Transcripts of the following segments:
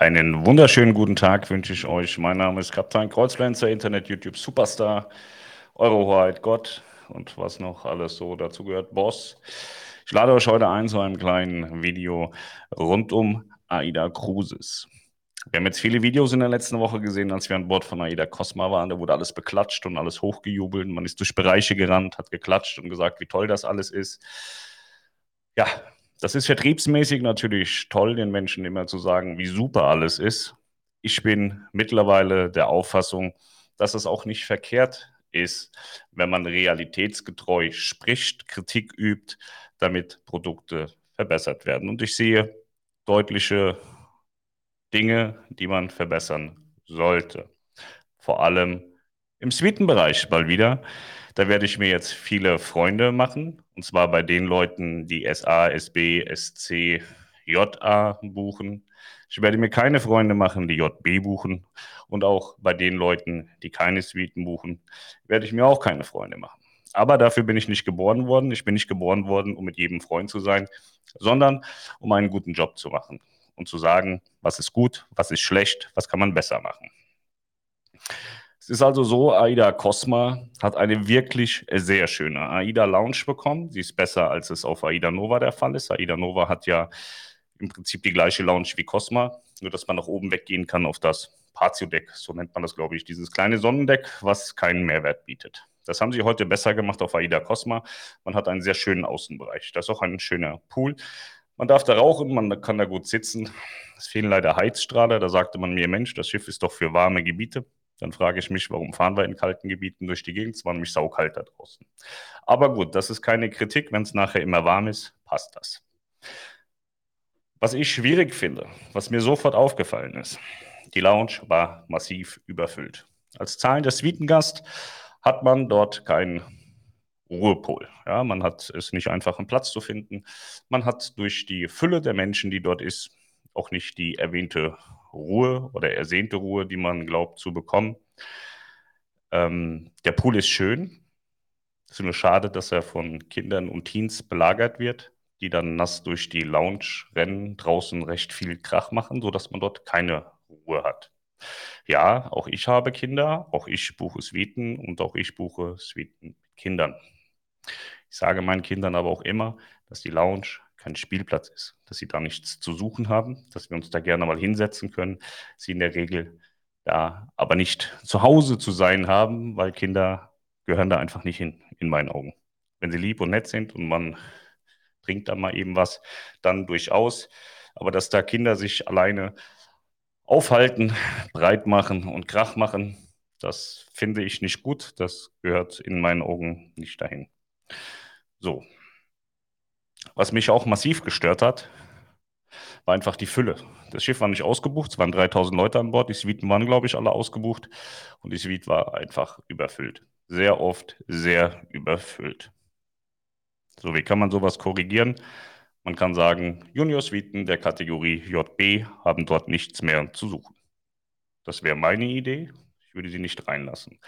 Einen wunderschönen guten Tag wünsche ich euch. Mein Name ist Kapitän Kreuzpflanzer, Internet-YouTube-Superstar, Eurohoheit Gott und was noch alles so dazu gehört, Boss. Ich lade euch heute ein zu einem kleinen Video rund um AIDA Cruises. Wir haben jetzt viele Videos in der letzten Woche gesehen, als wir an Bord von AIDA Cosma waren. Da wurde alles beklatscht und alles hochgejubelt. Man ist durch Bereiche gerannt, hat geklatscht und gesagt, wie toll das alles ist. Ja, das ist vertriebsmäßig natürlich toll, den Menschen immer zu sagen, wie super alles ist. Ich bin mittlerweile der Auffassung, dass es auch nicht verkehrt ist, wenn man realitätsgetreu spricht, Kritik übt, damit Produkte verbessert werden. Und ich sehe deutliche Dinge, die man verbessern sollte. Vor allem im Suitenbereich mal wieder. Da werde ich mir jetzt viele Freunde machen. Und zwar bei den Leuten, die SA, SB, SC, JA buchen. Ich werde mir keine Freunde machen, die JB buchen. Und auch bei den Leuten, die keine Suiten buchen, werde ich mir auch keine Freunde machen. Aber dafür bin ich nicht geboren worden. Ich bin nicht geboren worden, um mit jedem Freund zu sein, sondern um einen guten Job zu machen und zu sagen, was ist gut, was ist schlecht, was kann man besser machen. Ist also so, AIDA Cosma hat eine wirklich sehr schöne AIDA Lounge bekommen. Sie ist besser, als es auf AIDA Nova der Fall ist. AIDA Nova hat ja im Prinzip die gleiche Lounge wie Cosma, nur dass man nach oben weggehen kann auf das Patio-Deck, so nennt man das, glaube ich, dieses kleine Sonnendeck, was keinen Mehrwert bietet. Das haben sie heute besser gemacht auf AIDA Cosma. Man hat einen sehr schönen Außenbereich. Das ist auch ein schöner Pool. Man darf da rauchen, man kann da gut sitzen. Es fehlen leider Heizstrahler. Da sagte man mir, Mensch, das Schiff ist doch für warme Gebiete. Dann frage ich mich, warum fahren wir in kalten Gebieten durch die Gegend? Es war nämlich saukalt da draußen. Aber gut, das ist keine Kritik. Wenn es nachher immer warm ist, passt das. Was ich schwierig finde, was mir sofort aufgefallen ist, die Lounge war massiv überfüllt. Als zahlender Suitengast hat man dort keinen Ruhepol. Ja, man hat es nicht einfach, einen Platz zu finden. Man hat durch die Fülle der Menschen, die dort ist, auch nicht die erwähnte Ruhe oder ersehnte Ruhe, die man glaubt zu bekommen. Ähm, der Pool ist schön. Es ist nur schade, dass er von Kindern und Teens belagert wird, die dann nass durch die Lounge rennen, draußen recht viel Krach machen, sodass man dort keine Ruhe hat. Ja, auch ich habe Kinder, auch ich buche Suiten und auch ich buche Suiten mit Kindern. Ich sage meinen Kindern aber auch immer, dass die Lounge kein Spielplatz ist, dass sie da nichts zu suchen haben, dass wir uns da gerne mal hinsetzen können, sie in der Regel da aber nicht zu Hause zu sein haben, weil Kinder gehören da einfach nicht hin, in meinen Augen. Wenn sie lieb und nett sind und man trinkt da mal eben was, dann durchaus. Aber dass da Kinder sich alleine aufhalten, breit machen und Krach machen, das finde ich nicht gut. Das gehört in meinen Augen nicht dahin. So, was mich auch massiv gestört hat, war einfach die Fülle. Das Schiff war nicht ausgebucht, es waren 3000 Leute an Bord, die Suiten waren, glaube ich, alle ausgebucht und die Suite war einfach überfüllt. Sehr oft sehr überfüllt. So, wie kann man sowas korrigieren? Man kann sagen, Junior-Suiten der Kategorie JB haben dort nichts mehr zu suchen. Das wäre meine Idee. Ich würde sie nicht reinlassen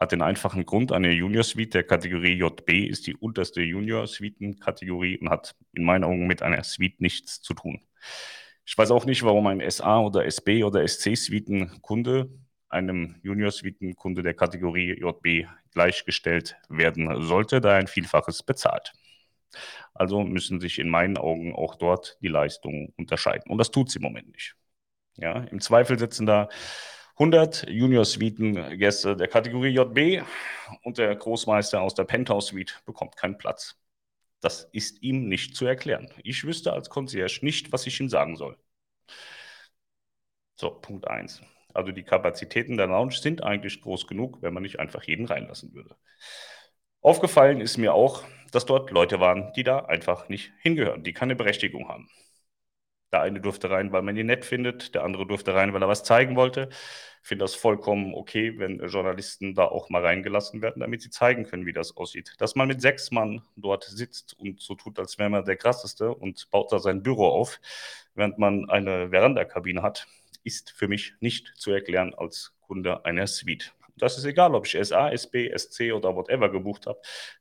hat den einfachen Grund, eine Junior Suite der Kategorie JB ist die unterste Junior Suiten-Kategorie und hat in meinen Augen mit einer Suite nichts zu tun. Ich weiß auch nicht, warum ein SA oder SB oder SC Suiten-Kunde einem Junior Suiten-Kunde der Kategorie JB gleichgestellt werden sollte, da er ein Vielfaches bezahlt. Also müssen sich in meinen Augen auch dort die Leistungen unterscheiden. Und das tut es im Moment nicht. Ja, Im Zweifel sitzen da 100 Junior-Suiten-Gäste der Kategorie JB und der Großmeister aus der Penthouse-Suite bekommt keinen Platz. Das ist ihm nicht zu erklären. Ich wüsste als Concierge nicht, was ich ihm sagen soll. So, Punkt 1. Also die Kapazitäten der Lounge sind eigentlich groß genug, wenn man nicht einfach jeden reinlassen würde. Aufgefallen ist mir auch, dass dort Leute waren, die da einfach nicht hingehören, die keine Berechtigung haben. Der eine durfte rein, weil man ihn nett findet, der andere durfte rein, weil er was zeigen wollte. Ich finde das vollkommen okay, wenn Journalisten da auch mal reingelassen werden, damit sie zeigen können, wie das aussieht. Dass man mit sechs Mann dort sitzt und so tut, als wäre man der Krasseste und baut da sein Büro auf, während man eine Verandakabine hat, ist für mich nicht zu erklären als Kunde einer Suite. Das ist egal, ob ich SA, SB, SC oder whatever gebucht habe.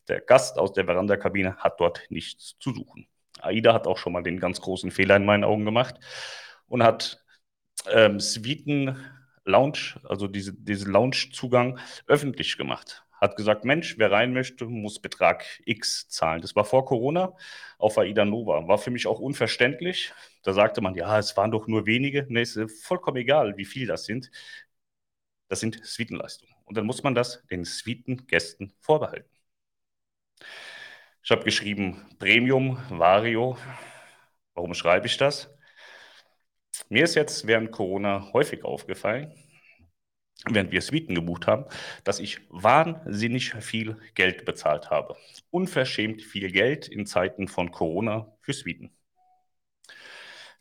Der Gast aus der Verandakabine hat dort nichts zu suchen. AIDA hat auch schon mal den ganz großen Fehler in meinen Augen gemacht und hat ähm, Suiten Lounge, also diese, diesen Lounge-Zugang öffentlich gemacht. Hat gesagt, Mensch, wer rein möchte, muss Betrag X zahlen. Das war vor Corona auf Aida Nova. War für mich auch unverständlich. Da sagte man, ja, es waren doch nur wenige. Nee, ist vollkommen egal, wie viel das sind. Das sind Suitenleistungen. Und dann muss man das den Suitengästen vorbehalten. Ich habe geschrieben Premium, Vario. Warum schreibe ich das? Mir ist jetzt während Corona häufig aufgefallen, während wir Suiten gebucht haben, dass ich wahnsinnig viel Geld bezahlt habe. Unverschämt viel Geld in Zeiten von Corona für Suiten.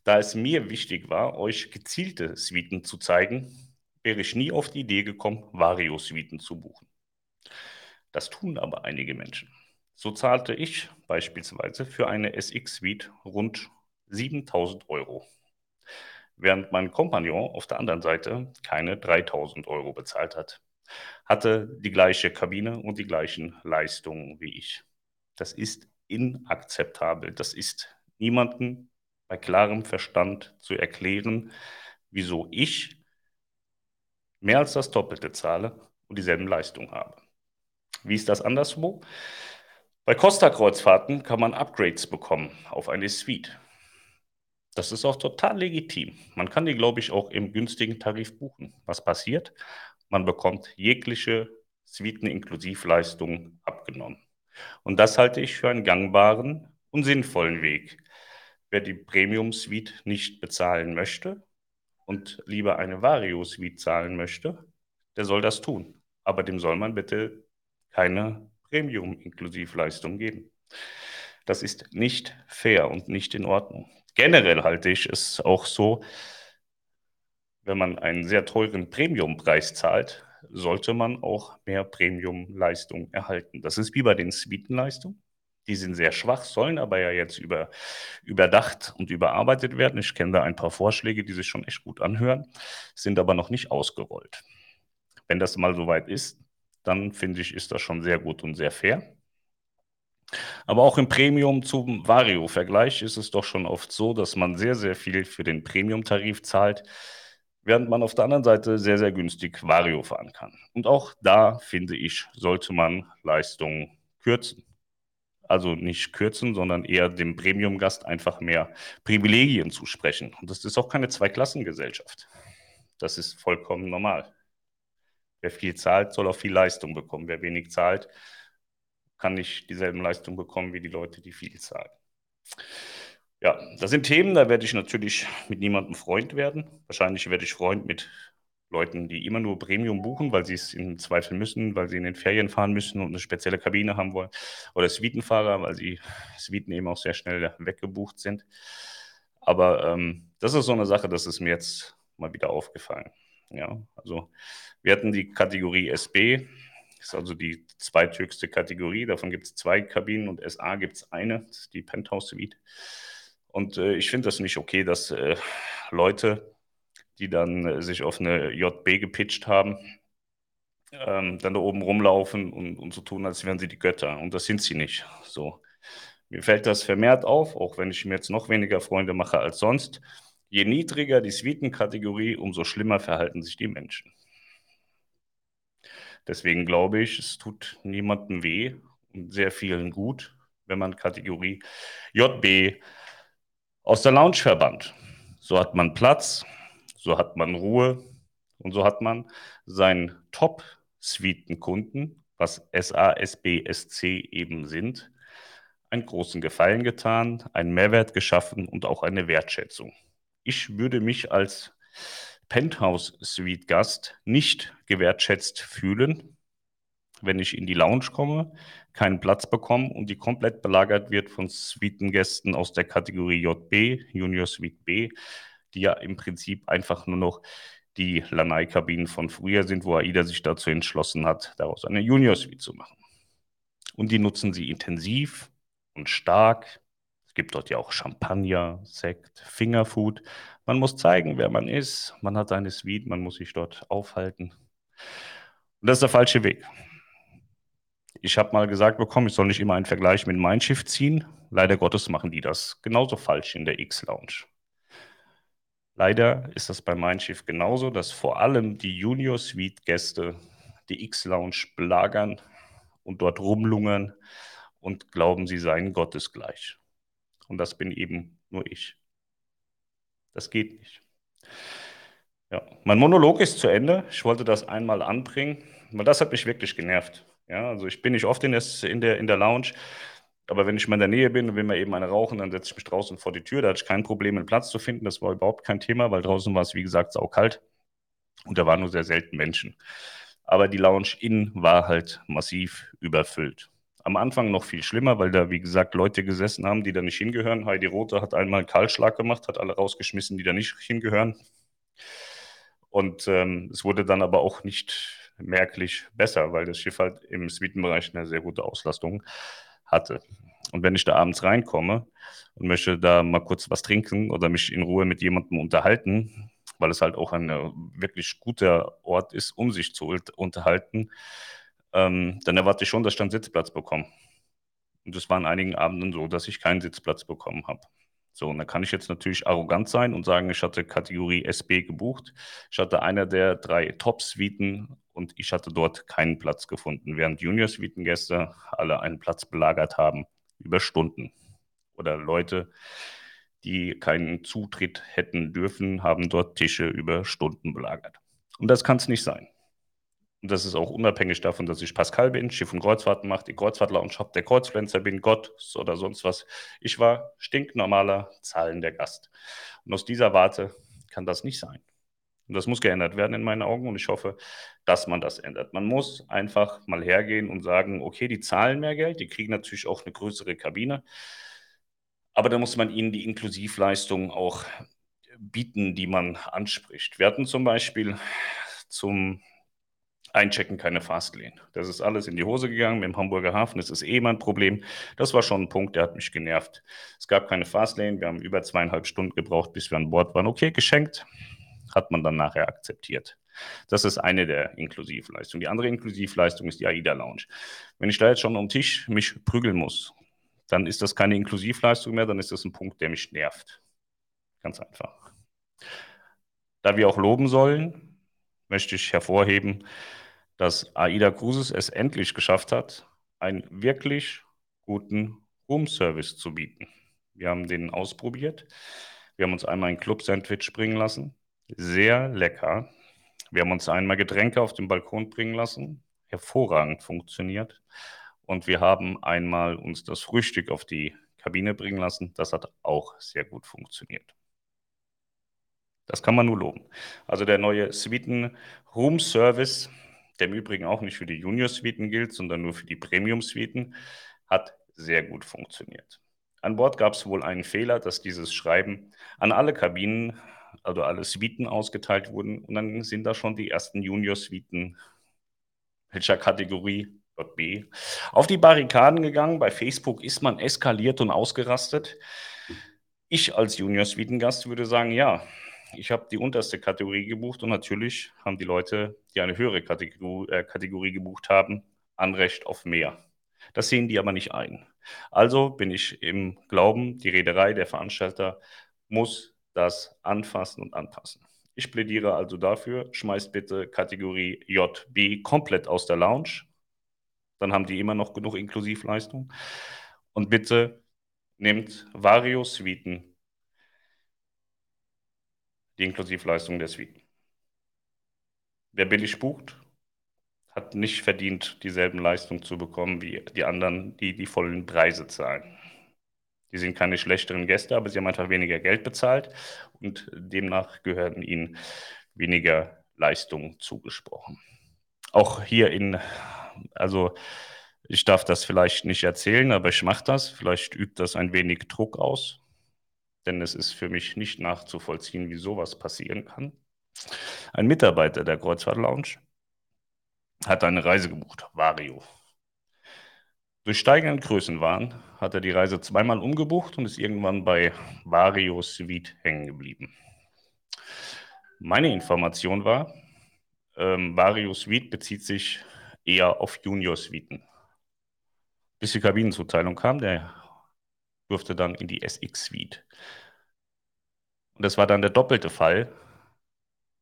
Da es mir wichtig war, euch gezielte Suiten zu zeigen, wäre ich nie auf die Idee gekommen, Vario-Suiten zu buchen. Das tun aber einige Menschen. So zahlte ich beispielsweise für eine SX-Suite rund 7000 Euro während mein Kompagnon auf der anderen Seite keine 3000 Euro bezahlt hat. Hatte die gleiche Kabine und die gleichen Leistungen wie ich. Das ist inakzeptabel. Das ist niemandem bei klarem Verstand zu erklären, wieso ich mehr als das Doppelte zahle und dieselben Leistungen habe. Wie ist das anderswo? Bei Costa-Kreuzfahrten kann man Upgrades bekommen auf eine Suite. Das ist auch total legitim. Man kann die, glaube ich, auch im günstigen Tarif buchen. Was passiert? Man bekommt jegliche Suiten-Inklusivleistungen abgenommen. Und das halte ich für einen gangbaren und sinnvollen Weg. Wer die Premium-Suite nicht bezahlen möchte und lieber eine Vario-Suite zahlen möchte, der soll das tun. Aber dem soll man bitte keine Premium-Inklusivleistung geben. Das ist nicht fair und nicht in Ordnung generell halte ich es auch so, wenn man einen sehr teuren Premiumpreis zahlt, sollte man auch mehr Premium-Leistung erhalten. Das ist wie bei den Suitenleistungen. Die sind sehr schwach, sollen aber ja jetzt über, überdacht und überarbeitet werden. Ich kenne da ein paar Vorschläge, die sich schon echt gut anhören, sind aber noch nicht ausgerollt. Wenn das mal soweit ist, dann finde ich, ist das schon sehr gut und sehr fair. Aber auch im Premium zum Vario-Vergleich ist es doch schon oft so, dass man sehr, sehr viel für den Premium-Tarif zahlt, während man auf der anderen Seite sehr, sehr günstig Vario fahren kann. Und auch da, finde ich, sollte man Leistungen kürzen. Also nicht kürzen, sondern eher dem Premium-Gast einfach mehr Privilegien zusprechen. Und das ist auch keine Zweiklassengesellschaft. Das ist vollkommen normal. Wer viel zahlt, soll auch viel Leistung bekommen. Wer wenig zahlt, kann nicht dieselben Leistungen bekommen wie die Leute, die viel zahlen. Ja, das sind Themen, da werde ich natürlich mit niemandem Freund werden. Wahrscheinlich werde ich Freund mit Leuten, die immer nur Premium buchen, weil sie es im Zweifel müssen, weil sie in den Ferien fahren müssen und eine spezielle Kabine haben wollen. Oder Suitenfahrer, weil sie Suiten eben auch sehr schnell weggebucht sind. Aber ähm, das ist so eine Sache, das ist mir jetzt mal wieder aufgefallen. Ja, also wir hatten die Kategorie SB, ist also die zweithöchste Kategorie. Davon gibt es zwei Kabinen und SA gibt es eine, die Penthouse Suite. Und äh, ich finde das nicht okay, dass äh, Leute, die dann äh, sich auf eine JB gepitcht haben, ähm, dann da oben rumlaufen und, und so tun, als wären sie die Götter. Und das sind sie nicht. So. Mir fällt das vermehrt auf, auch wenn ich mir jetzt noch weniger Freunde mache als sonst. Je niedriger die Suitenkategorie, umso schlimmer verhalten sich die Menschen. Deswegen glaube ich, es tut niemandem weh und sehr vielen gut, wenn man Kategorie JB aus der Lounge verbannt. So hat man Platz, so hat man Ruhe und so hat man seinen Top-Suiten-Kunden, was SA, SB, SC eben sind, einen großen Gefallen getan, einen Mehrwert geschaffen und auch eine Wertschätzung. Ich würde mich als Penthouse Suite Gast nicht gewertschätzt fühlen, wenn ich in die Lounge komme, keinen Platz bekomme und die komplett belagert wird von Suitengästen aus der Kategorie JB, Junior Suite B, die ja im Prinzip einfach nur noch die Lanai-Kabinen von früher sind, wo AIDA sich dazu entschlossen hat, daraus eine Junior Suite zu machen. Und die nutzen sie intensiv und stark. Gibt dort ja auch Champagner, Sekt, Fingerfood. Man muss zeigen, wer man ist. Man hat eine Suite, man muss sich dort aufhalten. Und das ist der falsche Weg. Ich habe mal gesagt bekommen, ich soll nicht immer einen Vergleich mit Mindshift ziehen. Leider Gottes machen die das genauso falsch in der X-Lounge. Leider ist das bei Mein Schiff genauso, dass vor allem die Junior Suite Gäste die X-Lounge belagern und dort rumlungern und glauben, sie seien gottesgleich. Und das bin eben nur ich. Das geht nicht. Ja, mein Monolog ist zu Ende. Ich wollte das einmal anbringen, weil das hat mich wirklich genervt. Ja, also ich bin nicht oft in, der, in der Lounge, aber wenn ich mal in der Nähe bin und will mal eben eine rauchen, dann setze ich mich draußen vor die Tür. Da hatte ich kein Problem, einen Platz zu finden. Das war überhaupt kein Thema, weil draußen war es, wie gesagt, saukalt. Und da waren nur sehr selten Menschen. Aber die Lounge innen war halt massiv überfüllt. Am Anfang noch viel schlimmer, weil da, wie gesagt, Leute gesessen haben, die da nicht hingehören. Heidi Rote hat einmal einen Kahlschlag gemacht, hat alle rausgeschmissen, die da nicht hingehören. Und ähm, es wurde dann aber auch nicht merklich besser, weil das Schiff halt im Suitenbereich eine sehr gute Auslastung hatte. Und wenn ich da abends reinkomme und möchte da mal kurz was trinken oder mich in Ruhe mit jemandem unterhalten, weil es halt auch ein äh, wirklich guter Ort ist, um sich zu unterhalten, ähm, dann erwarte ich schon, dass ich dann Sitzplatz bekomme. Und es war an einigen Abenden so, dass ich keinen Sitzplatz bekommen habe. So, und da kann ich jetzt natürlich arrogant sein und sagen, ich hatte Kategorie SB gebucht. Ich hatte einer der drei Top-Suiten und ich hatte dort keinen Platz gefunden, während Junior-Suitengäste alle einen Platz belagert haben über Stunden. Oder Leute, die keinen Zutritt hätten dürfen, haben dort Tische über Stunden belagert. Und das kann es nicht sein. Und das ist auch unabhängig davon, dass ich Pascal bin, Schiff- und Kreuzfahrten mache, die Kreuzfahrtlounge habe, der Kreuzpflanzer bin, Gott oder sonst was. Ich war stinknormaler, zahlender Gast. Und aus dieser Warte kann das nicht sein. Und das muss geändert werden in meinen Augen und ich hoffe, dass man das ändert. Man muss einfach mal hergehen und sagen, okay, die zahlen mehr Geld, die kriegen natürlich auch eine größere Kabine, aber da muss man ihnen die Inklusivleistung auch bieten, die man anspricht. Wir hatten zum Beispiel zum Einchecken keine Fastlane. Das ist alles in die Hose gegangen mit dem Hamburger Hafen. Das ist eh mein Problem. Das war schon ein Punkt, der hat mich genervt. Es gab keine Fastlane. Wir haben über zweieinhalb Stunden gebraucht, bis wir an Bord waren. Okay, geschenkt hat man dann nachher akzeptiert. Das ist eine der Inklusivleistungen. Die andere Inklusivleistung ist die AIDA Lounge. Wenn ich da jetzt schon den Tisch mich prügeln muss, dann ist das keine Inklusivleistung mehr, dann ist das ein Punkt, der mich nervt. Ganz einfach. Da wir auch loben sollen, möchte ich hervorheben, dass AIDA Cruises es endlich geschafft hat, einen wirklich guten Room-Service zu bieten. Wir haben den ausprobiert. Wir haben uns einmal ein Club-Sandwich bringen lassen. Sehr lecker. Wir haben uns einmal Getränke auf den Balkon bringen lassen. Hervorragend funktioniert. Und wir haben einmal uns das Frühstück auf die Kabine bringen lassen. Das hat auch sehr gut funktioniert. Das kann man nur loben. Also der neue Suiten Room Service, der im Übrigen auch nicht für die Junior Suiten gilt, sondern nur für die Premium Suiten, hat sehr gut funktioniert. An Bord gab es wohl einen Fehler, dass dieses Schreiben an alle Kabinen also alle Suiten ausgeteilt wurden. Und dann sind da schon die ersten Junior-Suiten, welcher Kategorie? B, auf die Barrikaden gegangen. Bei Facebook ist man eskaliert und ausgerastet. Ich als Junior-Suiten-Gast würde sagen, ja, ich habe die unterste Kategorie gebucht und natürlich haben die Leute, die eine höhere Kategorie, äh, Kategorie gebucht haben, Anrecht auf mehr. Das sehen die aber nicht ein. Also bin ich im Glauben, die Reederei, der Veranstalter muss das anfassen und anpassen. Ich plädiere also dafür, schmeißt bitte Kategorie JB komplett aus der Lounge. Dann haben die immer noch genug Inklusivleistung. Und bitte nehmt Vario-Suiten, die Inklusivleistung der Suiten. Wer billig bucht, hat nicht verdient, dieselben Leistungen zu bekommen wie die anderen, die die vollen Preise zahlen. Die sind keine schlechteren Gäste, aber sie haben einfach weniger Geld bezahlt und demnach gehören ihnen weniger Leistungen zugesprochen. Auch hier in, also ich darf das vielleicht nicht erzählen, aber ich mache das. Vielleicht übt das ein wenig Druck aus, denn es ist für mich nicht nachzuvollziehen, wie sowas passieren kann. Ein Mitarbeiter der Kreuzfahrt Lounge hat eine Reise gebucht, Vario. Durch steigenden Größenwahn hat er die Reise zweimal umgebucht und ist irgendwann bei Vario Suite hängen geblieben. Meine Information war, ähm, Vario Suite bezieht sich eher auf Junior-Suiten. Bis die Kabinenzuteilung kam, der durfte dann in die SX Suite. Und das war dann der doppelte Fall,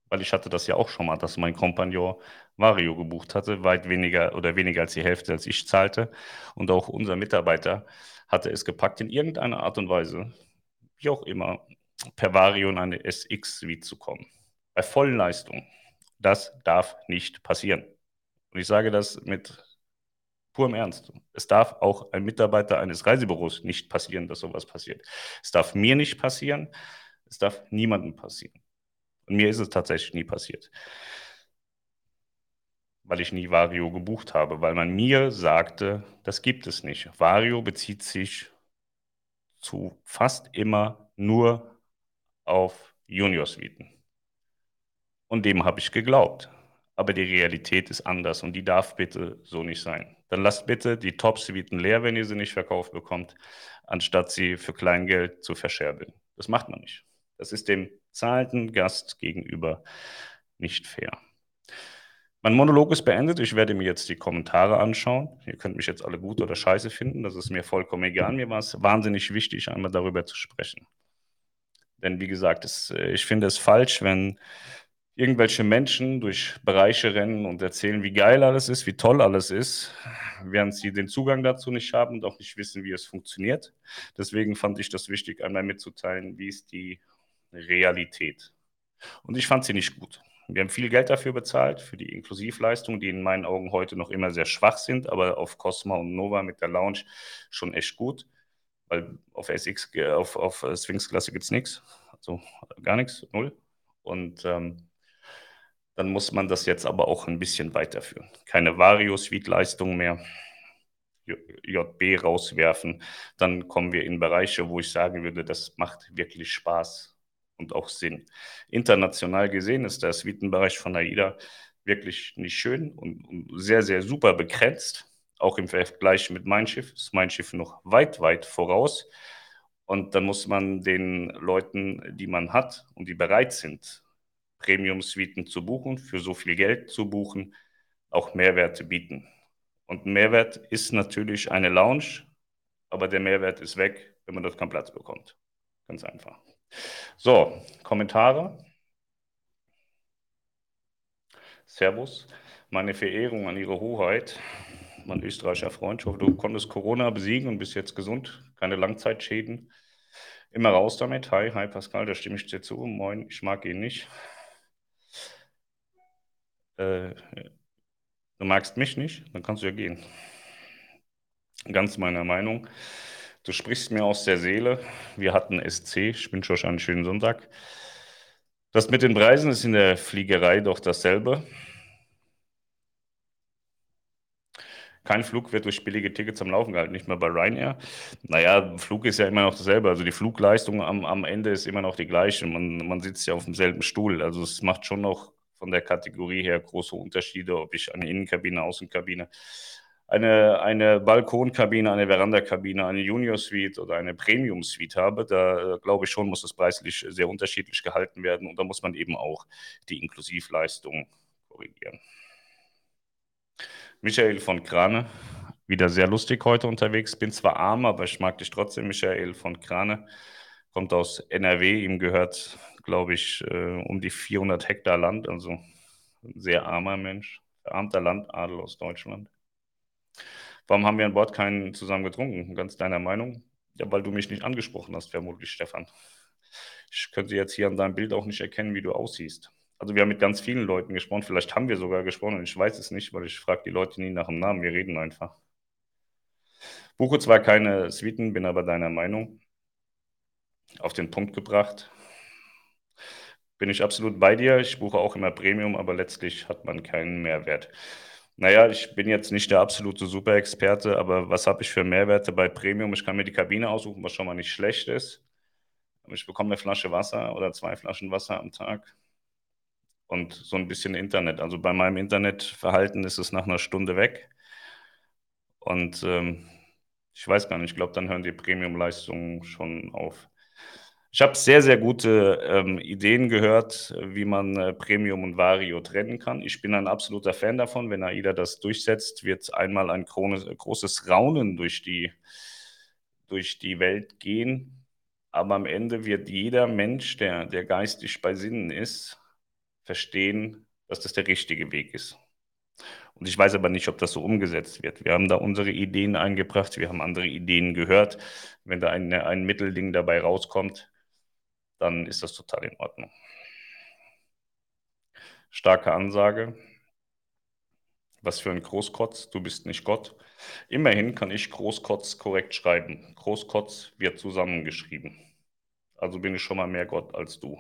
weil ich hatte das ja auch schon mal, dass mein Kompagnon Vario gebucht hatte, weit weniger oder weniger als die Hälfte, als ich zahlte. Und auch unser Mitarbeiter hatte es gepackt, in irgendeiner Art und Weise, wie auch immer, per Vario in eine SX-Suite zu kommen. Bei vollen Leistungen. Das darf nicht passieren. Und ich sage das mit purem Ernst. Es darf auch ein Mitarbeiter eines Reisebüros nicht passieren, dass sowas passiert. Es darf mir nicht passieren. Es darf niemandem passieren. Und mir ist es tatsächlich nie passiert. Weil ich nie Vario gebucht habe, weil man mir sagte, das gibt es nicht. Vario bezieht sich zu fast immer nur auf Junior-Suiten. Und dem habe ich geglaubt. Aber die Realität ist anders und die darf bitte so nicht sein. Dann lasst bitte die Top-Suiten leer, wenn ihr sie nicht verkauft bekommt, anstatt sie für Kleingeld zu verscherbeln. Das macht man nicht. Das ist dem zahlenden Gast gegenüber nicht fair. Mein Monolog ist beendet. Ich werde mir jetzt die Kommentare anschauen. Ihr könnt mich jetzt alle gut oder scheiße finden. Das ist mir vollkommen egal. Mir war es wahnsinnig wichtig, einmal darüber zu sprechen. Denn wie gesagt, es, äh, ich finde es falsch, wenn irgendwelche Menschen durch Bereiche rennen und erzählen, wie geil alles ist, wie toll alles ist, während sie den Zugang dazu nicht haben und auch nicht wissen, wie es funktioniert. Deswegen fand ich das wichtig, einmal mitzuteilen, wie ist die Realität. Und ich fand sie nicht gut. Wir haben viel Geld dafür bezahlt, für die Inklusivleistungen, die in meinen Augen heute noch immer sehr schwach sind, aber auf Cosma und Nova mit der Lounge schon echt gut, weil auf SX, auf, auf Sphinx-Klasse gibt es nichts, also gar nichts, null. Und ähm, dann muss man das jetzt aber auch ein bisschen weiterführen. Keine Vario-Suite-Leistung mehr, JB rauswerfen. Dann kommen wir in Bereiche, wo ich sagen würde, das macht wirklich Spaß und auch Sinn. International gesehen ist der Suitenbereich von AIDA wirklich nicht schön und, und sehr, sehr super begrenzt. Auch im Vergleich mit Mein Schiff ist Mein Schiff noch weit, weit voraus. Und dann muss man den Leuten, die man hat und die bereit sind, Premium-Suiten zu buchen, für so viel Geld zu buchen, auch Mehrwerte bieten. Und Mehrwert ist natürlich eine Lounge, aber der Mehrwert ist weg, wenn man dort keinen Platz bekommt. Ganz einfach. So, Kommentare. Servus. Meine Verehrung an Ihre Hoheit, mein österreichischer Freund. Ich hoffe, du konntest Corona besiegen und bist jetzt gesund. Keine Langzeitschäden. Immer raus damit. Hi, hi Pascal, da stimme ich dir zu. Moin, ich mag ihn nicht. Äh, du magst mich nicht, dann kannst du ja gehen. Ganz meiner Meinung. Du sprichst mir aus der Seele. Wir hatten SC. Ich wünsche euch einen schönen Sonntag. Das mit den Preisen ist in der Fliegerei doch dasselbe. Kein Flug wird durch billige Tickets am Laufen gehalten, nicht mehr bei Ryanair. Naja, Flug ist ja immer noch dasselbe. Also die Flugleistung am, am Ende ist immer noch die gleiche. Man, man sitzt ja auf demselben Stuhl. Also es macht schon noch von der Kategorie her große Unterschiede, ob ich eine Innenkabine, Außenkabine, eine, eine Balkonkabine, eine Verandakabine, eine Junior Suite oder eine Premium Suite habe. Da äh, glaube ich schon, muss das preislich sehr unterschiedlich gehalten werden und da muss man eben auch die Inklusivleistung korrigieren. Michael von Krane, wieder sehr lustig heute unterwegs. Bin zwar arm, aber ich mag dich trotzdem, Michael von Krane. Kommt aus NRW, ihm gehört, glaube ich, äh, um die 400 Hektar Land, also ein sehr armer Mensch, verarmter Landadel aus Deutschland. Warum haben wir an Bord keinen zusammen getrunken? Ganz deiner Meinung? Ja, weil du mich nicht angesprochen hast, vermutlich, Stefan. Ich könnte jetzt hier an deinem Bild auch nicht erkennen, wie du aussiehst. Also wir haben mit ganz vielen Leuten gesprochen, vielleicht haben wir sogar gesprochen und ich weiß es nicht, weil ich frage die Leute nie nach dem Namen, wir reden einfach. Buche zwar keine Suiten, bin aber deiner Meinung. Auf den Punkt gebracht. Bin ich absolut bei dir. Ich buche auch immer Premium, aber letztlich hat man keinen Mehrwert. Naja, ich bin jetzt nicht der absolute Super-Experte, aber was habe ich für Mehrwerte bei Premium? Ich kann mir die Kabine aussuchen, was schon mal nicht schlecht ist. Ich bekomme eine Flasche Wasser oder zwei Flaschen Wasser am Tag und so ein bisschen Internet. Also bei meinem Internetverhalten ist es nach einer Stunde weg. Und ähm, ich weiß gar nicht, ich glaube, dann hören die Premium-Leistungen schon auf. Ich habe sehr, sehr gute ähm, Ideen gehört, wie man äh, Premium und Vario trennen kann. Ich bin ein absoluter Fan davon. Wenn AIDA das durchsetzt, wird einmal ein großes Raunen durch die, durch die Welt gehen. Aber am Ende wird jeder Mensch, der, der geistig bei Sinnen ist, verstehen, dass das der richtige Weg ist. Und ich weiß aber nicht, ob das so umgesetzt wird. Wir haben da unsere Ideen eingebracht, wir haben andere Ideen gehört. Wenn da ein, ein Mittelding dabei rauskommt, dann ist das total in Ordnung. Starke Ansage. Was für ein Großkotz, du bist nicht Gott. Immerhin kann ich Großkotz korrekt schreiben. Großkotz wird zusammengeschrieben. Also bin ich schon mal mehr Gott als du.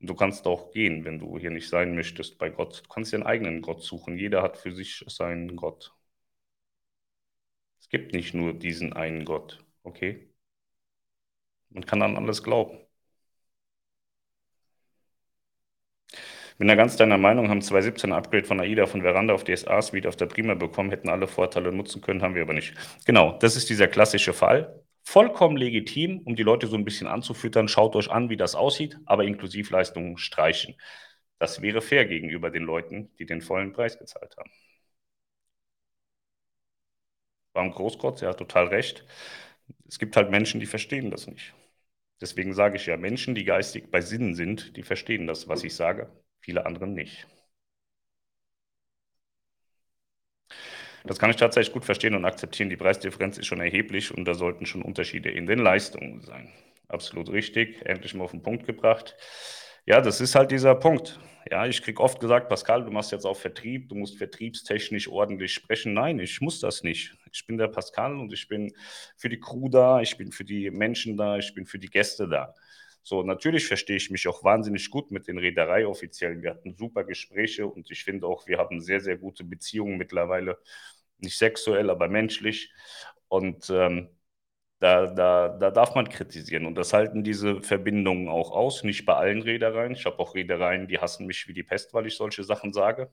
Und du kannst auch gehen, wenn du hier nicht sein möchtest bei Gott. Du kannst dir einen eigenen Gott suchen. Jeder hat für sich seinen Gott. Es gibt nicht nur diesen einen Gott, okay? Man kann an alles glauben. Bin da ganz deiner Meinung, haben 2017 ein Upgrade von AIDA von Veranda auf DSA Suite auf der Prima bekommen, hätten alle Vorteile nutzen können, haben wir aber nicht. Genau, das ist dieser klassische Fall. Vollkommen legitim, um die Leute so ein bisschen anzufüttern. Schaut euch an, wie das aussieht, aber Inklusivleistungen streichen. Das wäre fair gegenüber den Leuten, die den vollen Preis gezahlt haben. Warum Großkotz? Hat total recht. Es gibt halt Menschen, die verstehen das nicht. Deswegen sage ich ja, Menschen, die geistig bei Sinnen sind, die verstehen das, was ich sage viele andere nicht. Das kann ich tatsächlich gut verstehen und akzeptieren. Die Preisdifferenz ist schon erheblich und da sollten schon Unterschiede in den Leistungen sein. Absolut richtig, endlich mal auf den Punkt gebracht. Ja, das ist halt dieser Punkt. Ja, ich kriege oft gesagt, Pascal, du machst jetzt auch Vertrieb, du musst vertriebstechnisch ordentlich sprechen. Nein, ich muss das nicht. Ich bin der Pascal und ich bin für die Crew da, ich bin für die Menschen da, ich bin für die Gäste da. So, natürlich verstehe ich mich auch wahnsinnig gut mit den Reedereioffiziellen. Wir hatten super Gespräche und ich finde auch, wir haben sehr, sehr gute Beziehungen mittlerweile. Nicht sexuell, aber menschlich. Und ähm, da, da, da darf man kritisieren. Und das halten diese Verbindungen auch aus. Nicht bei allen Reedereien. Ich habe auch Reedereien, die hassen mich wie die Pest, weil ich solche Sachen sage.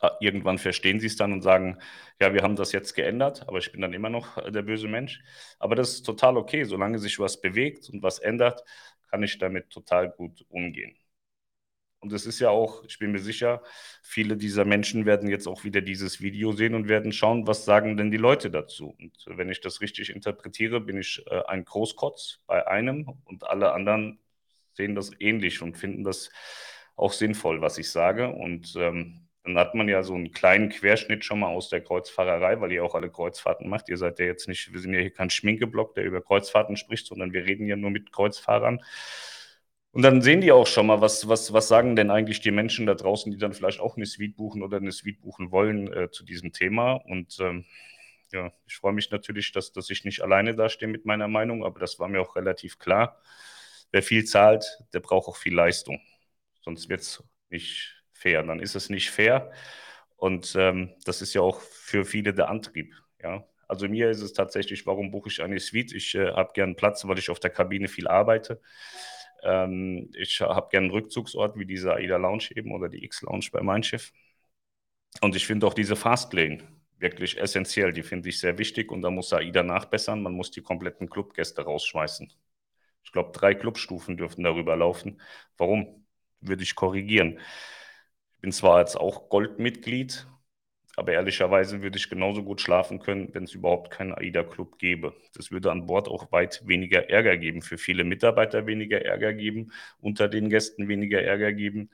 Ah, irgendwann verstehen sie es dann und sagen, ja, wir haben das jetzt geändert, aber ich bin dann immer noch äh, der böse Mensch. Aber das ist total okay, solange sich was bewegt und was ändert, kann ich damit total gut umgehen. Und es ist ja auch, ich bin mir sicher, viele dieser Menschen werden jetzt auch wieder dieses Video sehen und werden schauen, was sagen denn die Leute dazu. Und wenn ich das richtig interpretiere, bin ich äh, ein Großkotz bei einem und alle anderen sehen das ähnlich und finden das auch sinnvoll, was ich sage. Und ähm, dann hat man ja so einen kleinen Querschnitt schon mal aus der Kreuzfahrerei, weil ihr auch alle Kreuzfahrten macht. Ihr seid ja jetzt nicht, wir sind ja hier kein Schminkeblock, der über Kreuzfahrten spricht, sondern wir reden ja nur mit Kreuzfahrern. Und dann sehen die auch schon mal, was, was, was sagen denn eigentlich die Menschen da draußen, die dann vielleicht auch eine Suite buchen oder eine Suite buchen wollen äh, zu diesem Thema. Und ähm, ja, ich freue mich natürlich, dass, dass ich nicht alleine dastehe mit meiner Meinung, aber das war mir auch relativ klar. Wer viel zahlt, der braucht auch viel Leistung. Sonst wird es nicht fair. Dann ist es nicht fair. Und ähm, das ist ja auch für viele der Antrieb. Ja? Also mir ist es tatsächlich, warum buche ich eine Suite? Ich äh, habe gern Platz, weil ich auf der Kabine viel arbeite. Ähm, ich habe gern einen Rückzugsort wie diese AIDA Lounge eben oder die X-Lounge bei Mein Schiff. Und ich finde auch diese Fastlane wirklich essentiell. Die finde ich sehr wichtig und da muss AIDA nachbessern. Man muss die kompletten Clubgäste rausschmeißen. Ich glaube, drei Clubstufen dürften darüber laufen. Warum? Würde ich korrigieren. Ich bin zwar jetzt auch Goldmitglied, aber ehrlicherweise würde ich genauso gut schlafen können, wenn es überhaupt keinen AIDA-Club gäbe. Das würde an Bord auch weit weniger Ärger geben, für viele Mitarbeiter weniger Ärger geben, unter den Gästen weniger Ärger geben.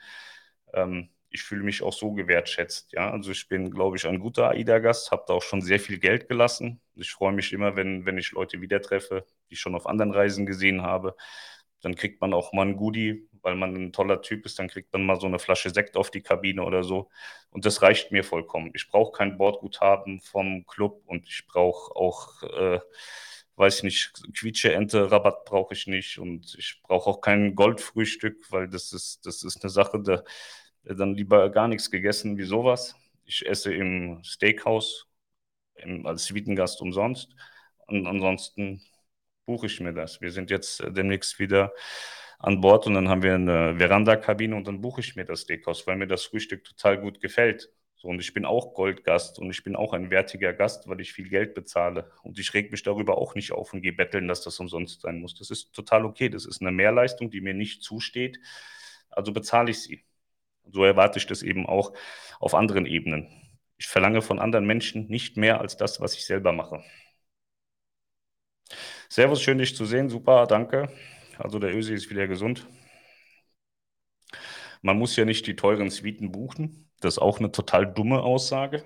Ähm, ich fühle mich auch so gewertschätzt. Ja? Also ich bin, glaube ich, ein guter AIDA-Gast, habe da auch schon sehr viel Geld gelassen. Ich freue mich immer, wenn, wenn ich Leute wieder treffe, die ich schon auf anderen Reisen gesehen habe. Dann kriegt man auch mal ein Goodie, weil man ein toller Typ ist, dann kriegt man mal so eine Flasche Sekt auf die Kabine oder so. Und das reicht mir vollkommen. Ich brauche kein Bordguthaben vom Club und ich brauche auch, äh, weiß nicht, Quietsche-Ente, Rabatt brauche ich nicht und ich brauche auch kein Goldfrühstück, weil das ist, das ist eine Sache, da dann lieber gar nichts gegessen wie sowas. Ich esse im Steakhouse im, als Suitengast umsonst und ansonsten buche ich mir das. Wir sind jetzt demnächst wieder an Bord und dann haben wir eine Veranda-Kabine und dann buche ich mir das Steakhouse, weil mir das Frühstück total gut gefällt. So, und ich bin auch Goldgast und ich bin auch ein wertiger Gast, weil ich viel Geld bezahle. Und ich reg mich darüber auch nicht auf und gehe betteln, dass das umsonst sein muss. Das ist total okay. Das ist eine Mehrleistung, die mir nicht zusteht. Also bezahle ich sie. So erwarte ich das eben auch auf anderen Ebenen. Ich verlange von anderen Menschen nicht mehr als das, was ich selber mache. Servus, schön dich zu sehen. Super, danke. Also der Ösi ist wieder gesund. Man muss ja nicht die teuren Suiten buchen. Das ist auch eine total dumme Aussage.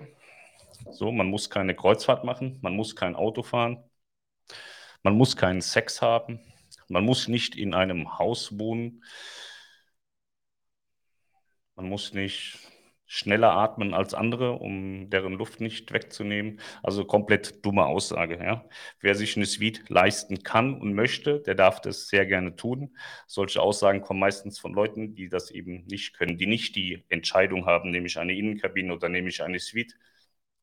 So, man muss keine Kreuzfahrt machen, man muss kein Auto fahren, man muss keinen Sex haben, man muss nicht in einem Haus wohnen, man muss nicht schneller atmen als andere, um deren Luft nicht wegzunehmen. Also komplett dumme Aussage. Ja. Wer sich eine Suite leisten kann und möchte, der darf das sehr gerne tun. Solche Aussagen kommen meistens von Leuten, die das eben nicht können, die nicht die Entscheidung haben, nehme ich eine Innenkabine oder nehme ich eine Suite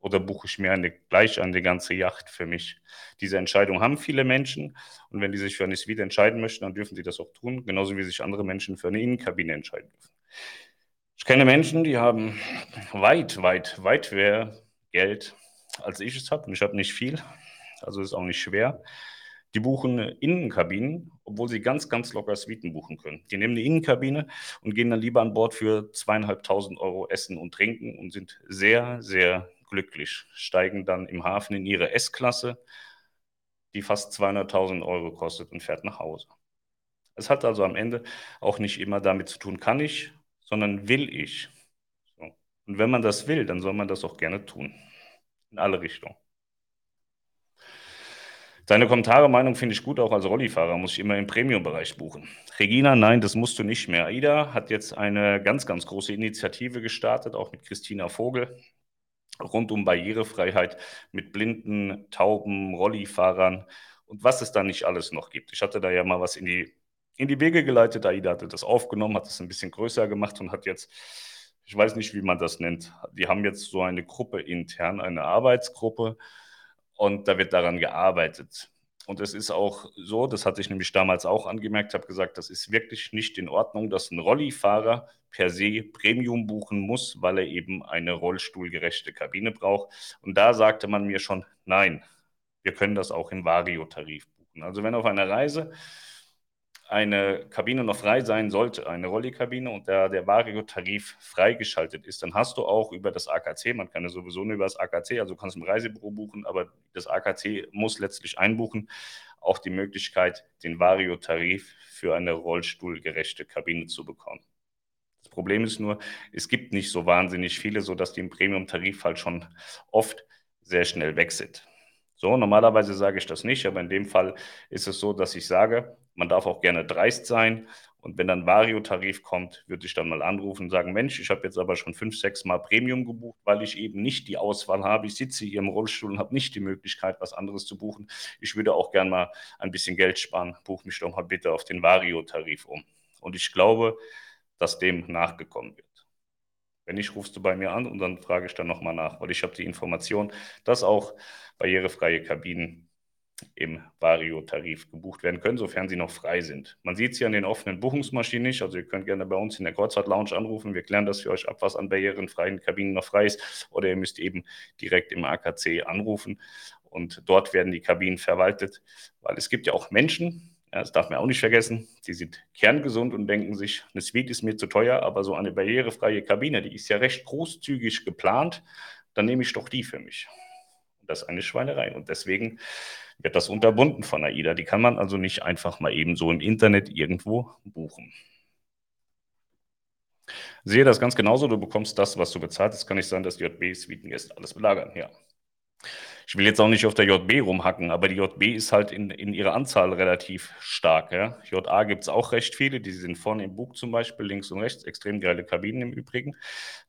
oder buche ich mir eine, gleich eine ganze Yacht für mich. Diese Entscheidung haben viele Menschen und wenn die sich für eine Suite entscheiden möchten, dann dürfen sie das auch tun, genauso wie sich andere Menschen für eine Innenkabine entscheiden dürfen. Kenne Menschen, die haben weit, weit, weit mehr Geld, als ich es habe. Und ich habe nicht viel, also ist auch nicht schwer. Die buchen Innenkabinen, obwohl sie ganz, ganz locker Suiten buchen können. Die nehmen eine Innenkabine und gehen dann lieber an Bord für zweieinhalbtausend Euro Essen und Trinken und sind sehr, sehr glücklich. Steigen dann im Hafen in ihre S-Klasse, die fast 200.000 Euro kostet und fährt nach Hause. Es hat also am Ende auch nicht immer damit zu tun, kann ich sondern will ich. So. Und wenn man das will, dann soll man das auch gerne tun. In alle Richtungen. Deine Kommentare, Meinung finde ich gut, auch als Rollifahrer muss ich immer im Premium-Bereich buchen. Regina, nein, das musst du nicht mehr. AIDA hat jetzt eine ganz, ganz große Initiative gestartet, auch mit Christina Vogel, rund um Barrierefreiheit mit blinden, tauben, Rollifahrern und was es da nicht alles noch gibt. Ich hatte da ja mal was in die in die Wege geleitet. AIDA hatte das aufgenommen, hat es ein bisschen größer gemacht und hat jetzt, ich weiß nicht, wie man das nennt, die haben jetzt so eine Gruppe intern, eine Arbeitsgruppe und da wird daran gearbeitet. Und es ist auch so, das hatte ich nämlich damals auch angemerkt, habe gesagt, das ist wirklich nicht in Ordnung, dass ein Rollifahrer per se Premium buchen muss, weil er eben eine rollstuhlgerechte Kabine braucht. Und da sagte man mir schon, nein, wir können das auch im Vario-Tarif buchen. Also wenn auf einer Reise eine Kabine noch frei sein sollte, eine Rolli-Kabine und der, der Vario-Tarif freigeschaltet ist, dann hast du auch über das AKC, man kann ja sowieso nur über das AKC, also du kannst im Reisebüro buchen, aber das AKC muss letztlich einbuchen, auch die Möglichkeit, den Vario-Tarif für eine rollstuhlgerechte Kabine zu bekommen. Das Problem ist nur, es gibt nicht so wahnsinnig viele, sodass die im Premium-Tarif halt schon oft sehr schnell weg sind. So, normalerweise sage ich das nicht, aber in dem Fall ist es so, dass ich sage, man darf auch gerne dreist sein. Und wenn dann Vario-Tarif kommt, würde ich dann mal anrufen und sagen, Mensch, ich habe jetzt aber schon fünf, sechs Mal Premium gebucht, weil ich eben nicht die Auswahl habe. Ich sitze hier im Rollstuhl und habe nicht die Möglichkeit, was anderes zu buchen. Ich würde auch gerne mal ein bisschen Geld sparen. Buch mich doch mal bitte auf den Vario-Tarif um. Und ich glaube, dass dem nachgekommen wird. Wenn nicht, rufst du bei mir an und dann frage ich dann nochmal nach, weil ich habe die Information, dass auch barrierefreie Kabinen im Vario-Tarif gebucht werden können, sofern sie noch frei sind. Man sieht es hier an den offenen Buchungsmaschinen nicht, also ihr könnt gerne bei uns in der Kreuzfahrt-Lounge anrufen, wir klären das für euch ab, was an barrierenfreien Kabinen noch frei ist, oder ihr müsst eben direkt im AKC anrufen und dort werden die Kabinen verwaltet, weil es gibt ja auch Menschen, das darf man auch nicht vergessen. Die sind kerngesund und denken sich, eine Suite ist mir zu teuer, aber so eine barrierefreie Kabine, die ist ja recht großzügig geplant, dann nehme ich doch die für mich. Das ist eine Schweinerei. Und deswegen wird das unterbunden von AIDA. Die kann man also nicht einfach mal eben so im Internet irgendwo buchen. Sehe das ganz genauso, du bekommst das, was du bezahlt. Es kann nicht sein, dass JB-Suitengäste alles belagern. Ja ich will jetzt auch nicht auf der JB rumhacken, aber die JB ist halt in, in ihrer Anzahl relativ stark. Ja. JA gibt es auch recht viele, die sind vorne im Bug zum Beispiel, links und rechts, extrem geile Kabinen im Übrigen.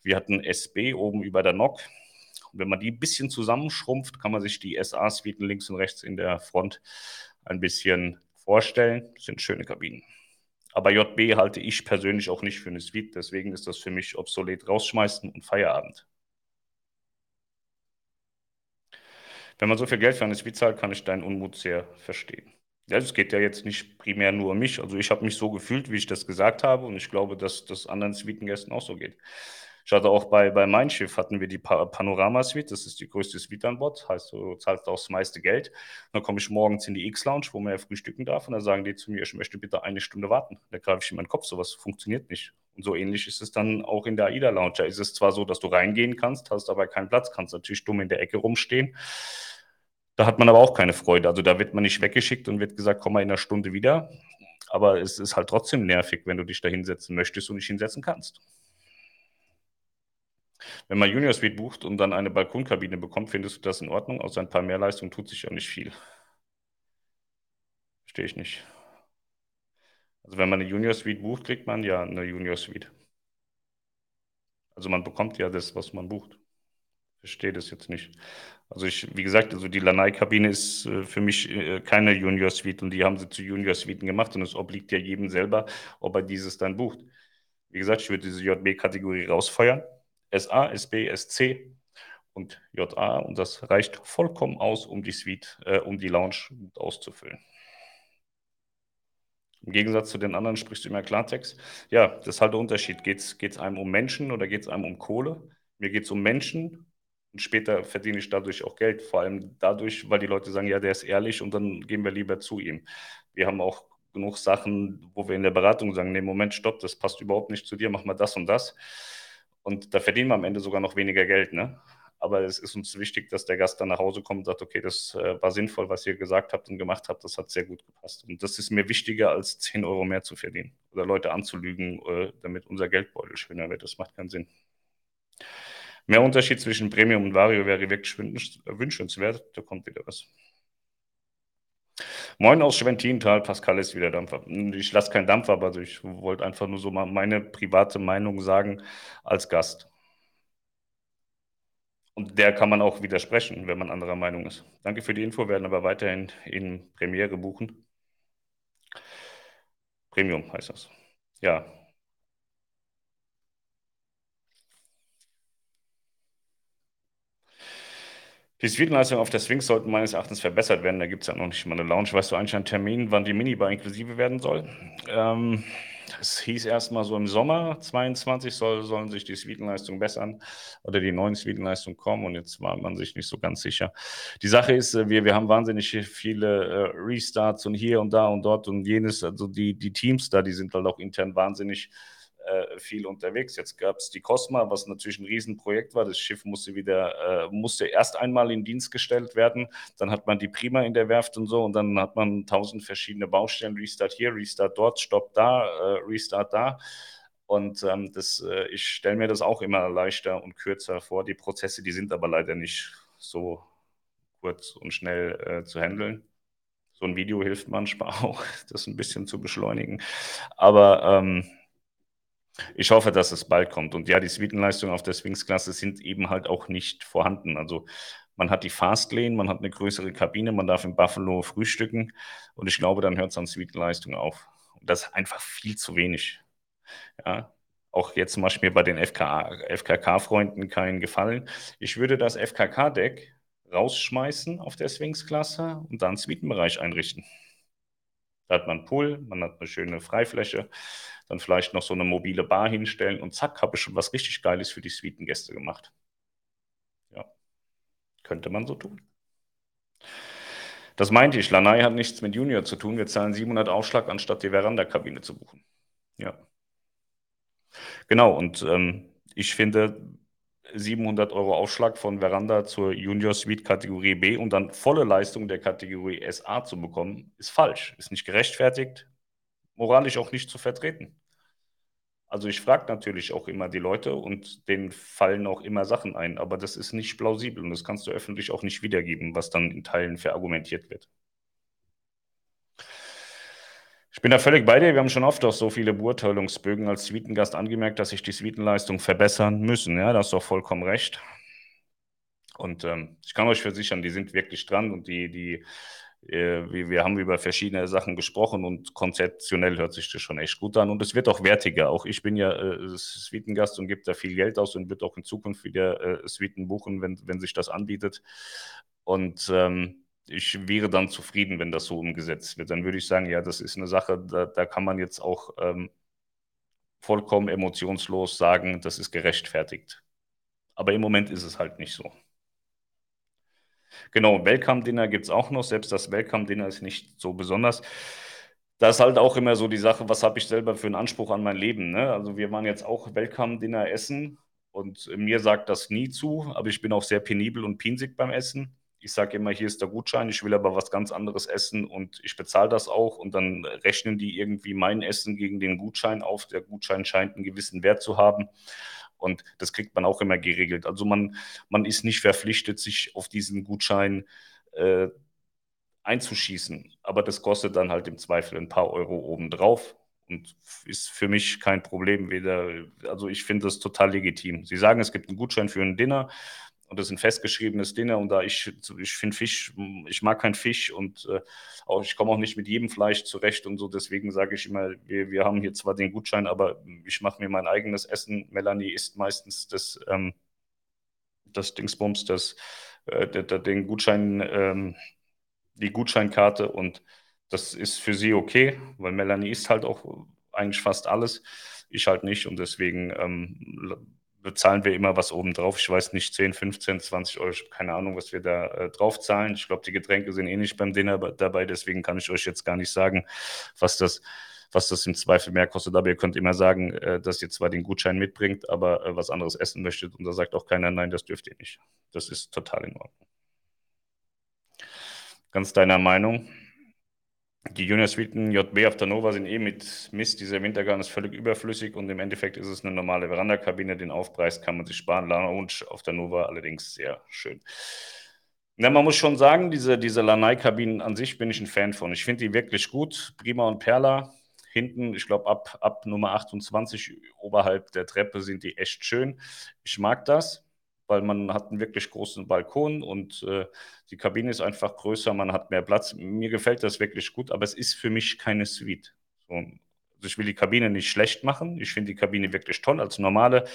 Wir hatten SB oben über der NOC. Wenn man die ein bisschen zusammenschrumpft, kann man sich die SA-Suiten links und rechts in der Front ein bisschen vorstellen. Das sind schöne Kabinen. Aber JB halte ich persönlich auch nicht für eine Suite, deswegen ist das für mich obsolet rausschmeißen und Feierabend. Wenn man so viel Geld für eine Suite zahlt, kann ich deinen Unmut sehr verstehen. Ja, es geht ja jetzt nicht primär nur um mich. Also ich habe mich so gefühlt, wie ich das gesagt habe und ich glaube, dass das anderen Suitengästen auch so geht. Ich hatte auch bei, bei Mein Schiff hatten wir die pa Panorama-Suite, das ist die größte Suite an Bord, heißt, du zahlst auch das meiste Geld. dann komme ich morgens in die X-Lounge, wo man ja frühstücken darf und dann sagen die zu mir, ich möchte bitte eine Stunde warten. Da greife ich in meinen Kopf, sowas funktioniert nicht. Und so ähnlich ist es dann auch in der AIDA-Lounge. Da ist es zwar so, dass du reingehen kannst, hast aber keinen Platz, kannst natürlich dumm in der Ecke rumstehen Da hat man aber auch keine Freude. Also da wird man nicht weggeschickt und wird gesagt, komm mal in einer Stunde wieder. Aber es ist halt trotzdem nervig, wenn du dich da hinsetzen möchtest und nicht hinsetzen kannst. Wenn man Junior Suite bucht und dann eine Balkonkabine bekommt, findest du das in Ordnung? Außer ein paar mehr Leistungen tut sich ja nicht viel. Verstehe ich nicht. Also wenn man eine Junior Suite bucht, kriegt man ja eine Junior Suite. Also man bekommt ja das, was man bucht. Verstehe das jetzt nicht. Also ich, wie gesagt, also die Lanai-Kabine ist äh, für mich äh, keine Junior Suite und die haben sie zu Junior Suiten gemacht und es obliegt ja jedem selber, ob er dieses dann bucht. Wie gesagt, ich würde diese JB-Kategorie rausfeuern. SA, SB, SC und JA und das reicht vollkommen aus, um die Suite, äh, um die Lounge auszufüllen. Im Gegensatz zu den anderen sprichst du immer Klartext. Ja, das ist halt der Unterschied. Geht es einem um Menschen oder geht es einem um Kohle? Mir geht es um Menschen und später verdiene ich dadurch auch Geld. Vor allem dadurch, weil die Leute sagen, ja, der ist ehrlich und dann gehen wir lieber zu ihm. Wir haben auch genug Sachen, wo wir in der Beratung sagen, nee, Moment, stopp, das passt überhaupt nicht zu dir, mach mal das und das. Und da verdienen wir am Ende sogar noch weniger Geld. Ne? Aber es ist uns wichtig, dass der Gast dann nach Hause kommt und sagt, okay, das äh, war sinnvoll, was ihr gesagt habt und gemacht habt, das hat sehr gut gepasst. Und das ist mir wichtiger, als 10 Euro mehr zu verdienen oder Leute anzulügen, äh, damit unser Geldbeutel schöner wird. Das macht keinen Sinn. Mehr Unterschied zwischen Premium und Vario wäre wirklich wünschenswert. Da kommt wieder was. Moin aus Schwentintal, Pascal ist wieder Dampfer. Ich lasse keinen Dampfer, aber ich wollte einfach nur so mal meine private Meinung sagen als Gast. Und der kann man auch widersprechen, wenn man anderer Meinung ist. Danke für die Info, werden aber weiterhin in Premiere buchen. Premium heißt das. Ja, Die Suitenleistungen auf der Sphinx sollten meines Erachtens verbessert werden. Da gibt es ja noch nicht mal eine Lounge. Weißt du eigentlich einen Termin, wann die Minibar inklusive werden soll? Ähm, es hieß erstmal so im Sommer 22 soll, sollen sich die Suitenleistungen bessern oder die neuen Suitenleistungen kommen und jetzt war man sich nicht so ganz sicher. Die Sache ist, äh, wir, wir haben wahnsinnig viele äh, Restarts und hier und da und dort und jenes. Also die, die Teams da, die sind halt auch intern wahnsinnig äh, viel unterwegs. Jetzt gab es die Cosma, was natürlich ein Riesenprojekt war. Das Schiff musste wieder, äh, musste erst einmal in Dienst gestellt werden. Dann hat man die Prima in der Werft und so und dann hat man tausend verschiedene Baustellen. Restart hier, Restart dort, Stopp da, äh, Restart da. Und ähm, das, äh, ich stelle mir das auch immer leichter und kürzer vor. Die Prozesse, die sind aber leider nicht so kurz und schnell äh, zu handeln. So ein Video hilft manchmal auch, das ein bisschen zu beschleunigen. Aber ähm, ich hoffe, dass es bald kommt. Und ja, die Suitenleistungen auf der Sphinx-Klasse sind eben halt auch nicht vorhanden. Also man hat die Fastlane, man hat eine größere Kabine, man darf in Buffalo frühstücken und ich glaube, dann hört es an Suitenleistung auf. Und das ist einfach viel zu wenig. Ja, auch jetzt mache ich mir bei den FKK-Freunden keinen Gefallen. Ich würde das FKK-Deck rausschmeißen auf der Sphinx-Klasse und dann Suitenbereich einrichten. Da hat man einen Pool, man hat eine schöne Freifläche, dann vielleicht noch so eine mobile Bar hinstellen und zack, habe ich schon was richtig Geiles für die Suitengäste gemacht. Ja, könnte man so tun. Das meinte ich, Lanai hat nichts mit Junior zu tun. Wir zahlen 700 Aufschlag, anstatt die Veranda-Kabine zu buchen. Ja. Genau, und ähm, ich finde, 700 Euro Aufschlag von Veranda zur Junior Suite Kategorie B und dann volle Leistung der Kategorie SA zu bekommen, ist falsch, ist nicht gerechtfertigt, moralisch auch nicht zu vertreten. Also ich frage natürlich auch immer die Leute und denen fallen auch immer Sachen ein, aber das ist nicht plausibel und das kannst du öffentlich auch nicht wiedergeben, was dann in Teilen verargumentiert wird. Ich bin da völlig bei dir. Wir haben schon oft auf so viele Beurteilungsbögen als Suitengast angemerkt, dass sich die Suitenleistungen verbessern müssen. Ja, da hast du auch vollkommen recht. Und ähm, ich kann euch versichern, die sind wirklich dran und die, die, wir, wir haben über verschiedene Sachen gesprochen und konzeptionell hört sich das schon echt gut an und es wird auch wertiger. Auch ich bin ja äh, Suitengast und gebe da viel Geld aus und wird auch in Zukunft wieder äh, Suiten buchen, wenn, wenn sich das anbietet. Und ähm, ich wäre dann zufrieden, wenn das so umgesetzt wird. Dann würde ich sagen, ja, das ist eine Sache, da, da kann man jetzt auch ähm, vollkommen emotionslos sagen, das ist gerechtfertigt. Aber im Moment ist es halt nicht so. Genau, Welcome-Dinner gibt es auch noch. Selbst das Welcome-Dinner ist nicht so besonders. Da ist halt auch immer so die Sache, was habe ich selber für einen Anspruch an mein Leben. Ne? Also wir waren jetzt auch Welcome-Dinner essen und mir sagt das nie zu, aber ich bin auch sehr penibel und pinsig beim Essen Ich sage immer, hier ist der Gutschein, ich will aber was ganz anderes essen und ich bezahle das auch und dann rechnen die irgendwie mein Essen gegen den Gutschein auf. Der Gutschein scheint einen gewissen Wert zu haben. Und das kriegt man auch immer geregelt. Also man, man ist nicht verpflichtet, sich auf diesen Gutschein äh, einzuschießen. Aber das kostet dann halt im Zweifel ein paar Euro obendrauf und ist für mich kein Problem. Weder, also ich finde das total legitim. Sie sagen, es gibt einen Gutschein für ein Dinner und das ist ein festgeschriebenes Dinner und da ich, ich finde Fisch, ich mag keinen Fisch und äh, auch, ich komme auch nicht mit jedem Fleisch zurecht und so, deswegen sage ich immer, wir, wir haben hier zwar den Gutschein, aber ich mache mir mein eigenes Essen. Melanie isst meistens das, ähm, das Dingsbums, das, äh, den Gutschein, ähm, die Gutscheinkarte und das ist für sie okay, weil Melanie isst halt auch eigentlich fast alles, ich halt nicht und deswegen ähm, bezahlen wir immer was obendrauf. Ich weiß nicht, 10, 15, 20 Euro, keine Ahnung, was wir da äh, drauf zahlen. Ich glaube, die Getränke sind eh nicht beim Dinner dabei, deswegen kann ich euch jetzt gar nicht sagen, was das, was das im Zweifel mehr kostet. Aber ihr könnt immer sagen, äh, dass ihr zwar den Gutschein mitbringt, aber äh, was anderes essen möchtet und da sagt auch keiner, nein, das dürft ihr nicht. Das ist total in Ordnung. Ganz deiner Meinung? Die Junior Suiten JB auf der Nova sind eh mit Mist. Dieser Wintergarten ist völlig überflüssig und im Endeffekt ist es eine normale Verandakabine. Den Aufpreis kann man sich sparen. Lounge auf der Nova allerdings sehr schön. Na, man muss schon sagen, diese, diese Lanai-Kabinen an sich bin ich ein Fan von. Ich finde die wirklich gut. Prima und Perla. Hinten, ich glaube, ab, ab Nummer 28 oberhalb der Treppe sind die echt schön. Ich mag das weil man hat einen wirklich großen Balkon und äh, die Kabine ist einfach größer, man hat mehr Platz. Mir gefällt das wirklich gut, aber es ist für mich keine Suite. So, also ich will die Kabine nicht schlecht machen. Ich finde die Kabine wirklich toll. Als normale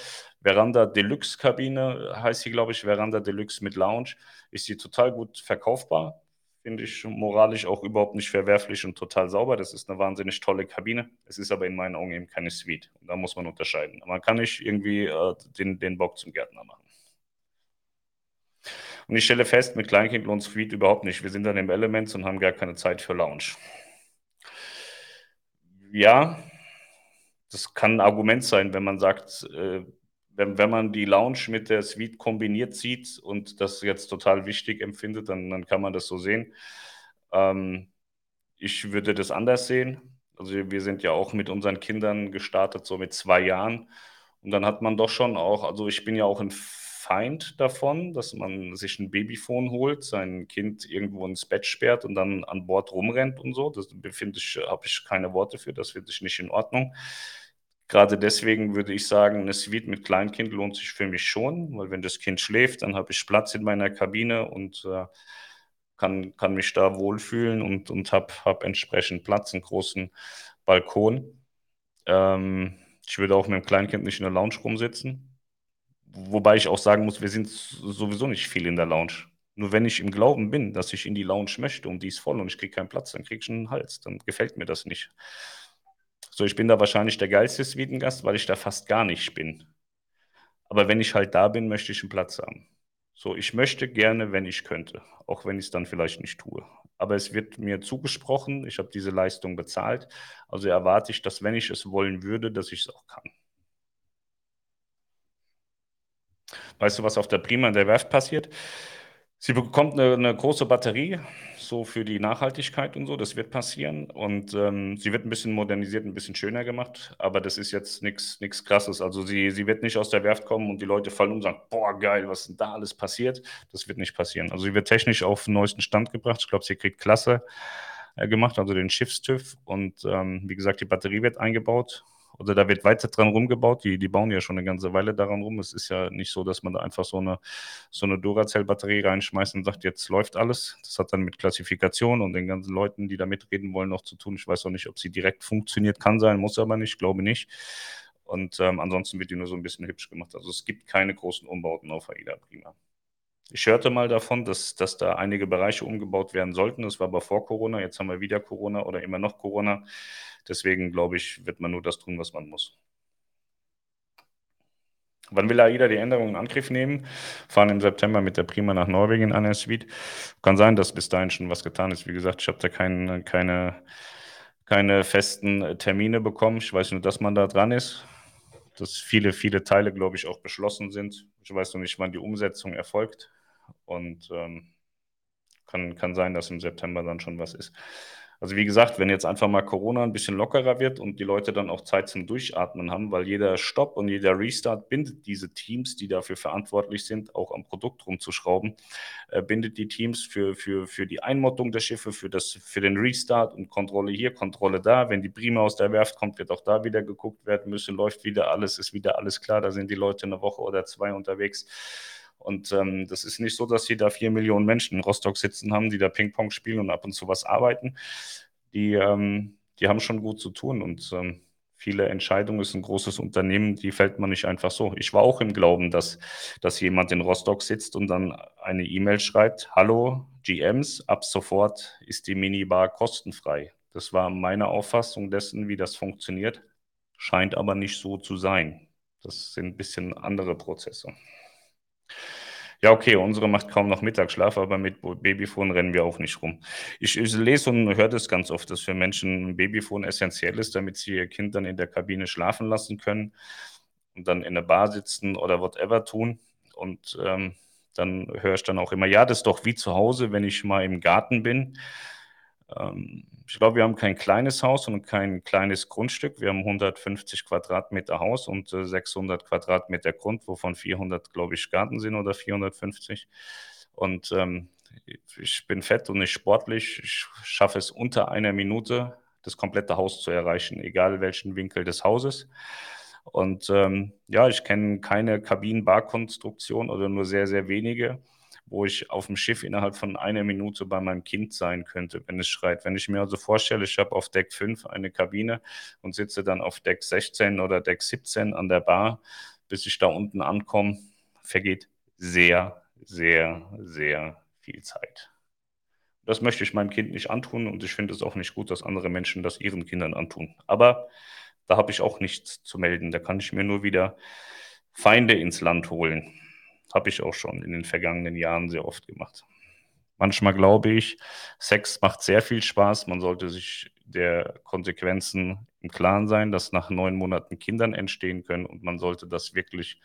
Veranda Deluxe Kabine heißt sie, glaube ich, Veranda Deluxe mit Lounge, ist sie total gut verkaufbar. Finde ich moralisch auch überhaupt nicht verwerflich und total sauber. Das ist eine wahnsinnig tolle Kabine. Es ist aber in meinen Augen eben keine Suite. Und da muss man unterscheiden. Man kann nicht irgendwie äh, den, den Bock zum Gärtner machen. Und ich stelle fest, mit Kleinkind lohnt Suite überhaupt nicht. Wir sind dann im Elements und haben gar keine Zeit für Lounge. Ja, das kann ein Argument sein, wenn man sagt, äh, wenn, wenn man die Lounge mit der Suite kombiniert sieht und das jetzt total wichtig empfindet, dann, dann kann man das so sehen. Ähm, ich würde das anders sehen. Also wir sind ja auch mit unseren Kindern gestartet, so mit zwei Jahren. Und dann hat man doch schon auch, also ich bin ja auch ein Feind davon, dass man sich ein Babyphone holt, sein Kind irgendwo ins Bett sperrt und dann an Bord rumrennt und so. Das befinde ich, habe ich keine Worte für, das finde ich nicht in Ordnung. Gerade deswegen würde ich sagen, eine Suite mit Kleinkind lohnt sich für mich schon, weil wenn das Kind schläft, dann habe ich Platz in meiner Kabine und äh, kann, kann mich da wohlfühlen und, und habe hab entsprechend Platz, einen großen Balkon. Ähm, ich würde auch mit dem Kleinkind nicht in der Lounge rumsitzen. Wobei ich auch sagen muss, wir sind sowieso nicht viel in der Lounge. Nur wenn ich im Glauben bin, dass ich in die Lounge möchte und die ist voll und ich kriege keinen Platz, dann kriege ich einen Hals. Dann gefällt mir das nicht. So, ich bin da wahrscheinlich der geilste Suitengast, weil ich da fast gar nicht bin. Aber wenn ich halt da bin, möchte ich einen Platz haben. So, ich möchte gerne, wenn ich könnte, auch wenn ich es dann vielleicht nicht tue. Aber es wird mir zugesprochen, ich habe diese Leistung bezahlt, also erwarte ich, dass wenn ich es wollen würde, dass ich es auch kann. Weißt du, was auf der Prima in der Werft passiert? Sie bekommt eine, eine, große Batterie, so für die Nachhaltigkeit und so, das wird passieren. Und ähm, sie wird ein bisschen modernisiert, ein bisschen schöner gemacht, aber das ist jetzt nichts Krasses. Also sie, sie wird nicht aus der Werft kommen und die Leute fallen um und sagen, boah, geil, was denn da alles passiert? Das wird nicht passieren. Also sie wird technisch auf den neuesten Stand gebracht. Ich glaube, sie kriegt Klasse äh, gemacht, also den Schiffstüv. Und ähm, wie gesagt, die Batterie wird eingebaut oder da wird weiter dran rumgebaut. Die, die bauen ja schon eine ganze Weile daran rum. Es ist ja nicht so, dass man da einfach so eine, so eine Duracell-Batterie reinschmeißt und sagt, jetzt läuft alles. Das hat dann mit Klassifikation und den ganzen Leuten, die da mitreden wollen, noch zu tun. Ich weiß auch nicht, ob sie direkt funktioniert. Kann sein, muss aber nicht, glaube nicht. Und ähm, ansonsten wird die nur so ein bisschen hübsch gemacht. Also es gibt keine großen Umbauten auf AIDA Prima. Ich hörte mal davon, dass, dass da einige Bereiche umgebaut werden sollten. Das war aber vor Corona. Jetzt haben wir wieder Corona oder immer noch Corona. Deswegen glaube ich, wird man nur das tun, was man muss. Wann will AIDA die Änderungen in Angriff nehmen? Fahren im September mit der Prima nach Norwegen an der Suite. Kann sein, dass bis dahin schon was getan ist. Wie gesagt, ich habe da kein, keine, keine festen Termine bekommen. Ich weiß nur, dass man da dran ist. Dass viele, viele Teile, glaube ich, auch beschlossen sind. Ich weiß noch nicht, wann die Umsetzung erfolgt. Und ähm, kann, kann sein, dass im September dann schon was ist. Also wie gesagt, wenn jetzt einfach mal Corona ein bisschen lockerer wird und die Leute dann auch Zeit zum Durchatmen haben, weil jeder Stopp und jeder Restart bindet diese Teams, die dafür verantwortlich sind, auch am Produkt rumzuschrauben, äh, bindet die Teams für, für, für die Einmottung der Schiffe, für, das, für den Restart und Kontrolle hier, Kontrolle da. Wenn die Prima aus der Werft kommt, wird auch da wieder geguckt werden müssen, läuft wieder alles, ist wieder alles klar, da sind die Leute eine Woche oder zwei unterwegs. Und ähm, das ist nicht so, dass hier da vier Millionen Menschen in Rostock sitzen haben, die da Ping-Pong spielen und ab und zu was arbeiten. Die, ähm, die haben schon gut zu tun und ähm, viele Entscheidungen ist ein großes Unternehmen, die fällt man nicht einfach so. Ich war auch im Glauben, dass, dass jemand in Rostock sitzt und dann eine E-Mail schreibt, hallo GMs, ab sofort ist die Minibar kostenfrei. Das war meine Auffassung dessen, wie das funktioniert, scheint aber nicht so zu sein. Das sind ein bisschen andere Prozesse. Ja, okay, unsere macht kaum noch Mittagsschlaf, aber mit Babyfon rennen wir auch nicht rum. Ich, ich lese und höre das ganz oft, dass für Menschen ein Babyfon essentiell ist, damit sie ihr Kind dann in der Kabine schlafen lassen können und dann in der Bar sitzen oder whatever tun. Und ähm, dann höre ich dann auch immer, ja, das ist doch wie zu Hause, wenn ich mal im Garten bin. Ähm, ich glaube, wir haben kein kleines Haus und kein kleines Grundstück. Wir haben 150 Quadratmeter Haus und 600 äh, Quadratmeter Grund, wovon 400, glaube ich, Garten sind oder 450. Und ähm, ich bin fett und nicht sportlich. Ich schaffe es unter einer Minute, das komplette Haus zu erreichen, egal welchen Winkel des Hauses. Und ähm, ja, ich kenne keine Kabinenbarkonstruktion oder nur sehr, sehr wenige wo ich auf dem Schiff innerhalb von einer Minute bei meinem Kind sein könnte, wenn es schreit. Wenn ich mir also vorstelle, ich habe auf Deck 5 eine Kabine und sitze dann auf Deck 16 oder Deck 17 an der Bar, bis ich da unten ankomme, vergeht sehr, sehr, sehr viel Zeit. Das möchte ich meinem Kind nicht antun und ich finde es auch nicht gut, dass andere Menschen das ihren Kindern antun. Aber da habe ich auch nichts zu melden. Da kann ich mir nur wieder Feinde ins Land holen. Habe ich auch schon in den vergangenen Jahren sehr oft gemacht. Manchmal glaube ich, Sex macht sehr viel Spaß. Man sollte sich der Konsequenzen im Klaren sein, dass nach neun Monaten Kindern entstehen können und man sollte das wirklich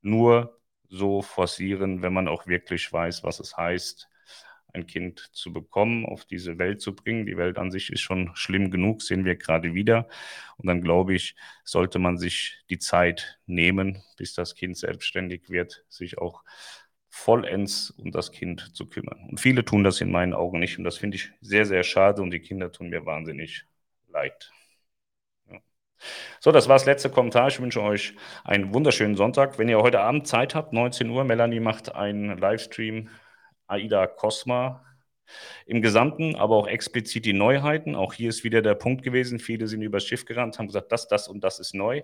nur so forcieren, wenn man auch wirklich weiß, was es heißt, ein Kind zu bekommen, auf diese Welt zu bringen. Die Welt an sich ist schon schlimm genug, sehen wir gerade wieder. Und dann glaube ich, sollte man sich die Zeit nehmen, bis das Kind selbstständig wird, sich auch vollends um das Kind zu kümmern. Und viele tun das in meinen Augen nicht. Und das finde ich sehr, sehr schade. Und die Kinder tun mir wahnsinnig leid. So, das war das letzte Kommentar. Ich wünsche euch einen wunderschönen Sonntag. Wenn ihr heute Abend Zeit habt, 19 Uhr, Melanie macht einen Livestream AIDA Cosma im Gesamten, aber auch explizit die Neuheiten. Auch hier ist wieder der Punkt gewesen, viele sind übers Schiff gerannt, haben gesagt, das, das und das ist neu.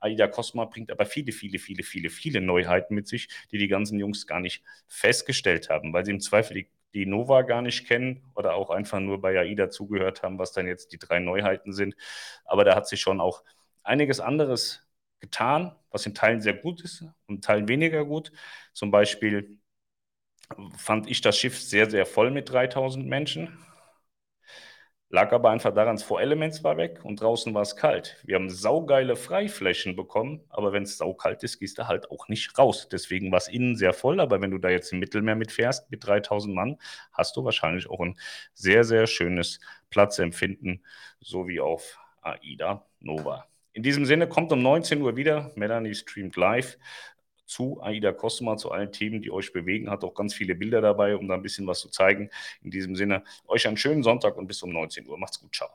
AIDA Cosma bringt aber viele, viele, viele, viele, viele Neuheiten mit sich, die die ganzen Jungs gar nicht festgestellt haben, weil sie im Zweifel die, die Nova gar nicht kennen oder auch einfach nur bei AIDA zugehört haben, was dann jetzt die drei Neuheiten sind. Aber da hat sich schon auch einiges anderes getan, was in Teilen sehr gut ist und in Teilen weniger gut. Zum Beispiel fand ich das Schiff sehr, sehr voll mit 3000 Menschen. Lag aber einfach daran, das Elements war weg und draußen war es kalt. Wir haben saugeile Freiflächen bekommen, aber wenn es saukalt ist, gehst du halt auch nicht raus. Deswegen war es innen sehr voll, aber wenn du da jetzt im Mittelmeer mitfährst mit 3000 Mann, hast du wahrscheinlich auch ein sehr, sehr schönes Platzempfinden, so wie auf AIDA Nova. In diesem Sinne kommt um 19 Uhr wieder. Melanie streamt live zu AIDA Cosma, zu allen Themen, die euch bewegen. Hat auch ganz viele Bilder dabei, um da ein bisschen was zu zeigen. In diesem Sinne, euch einen schönen Sonntag und bis um 19 Uhr. Macht's gut, ciao.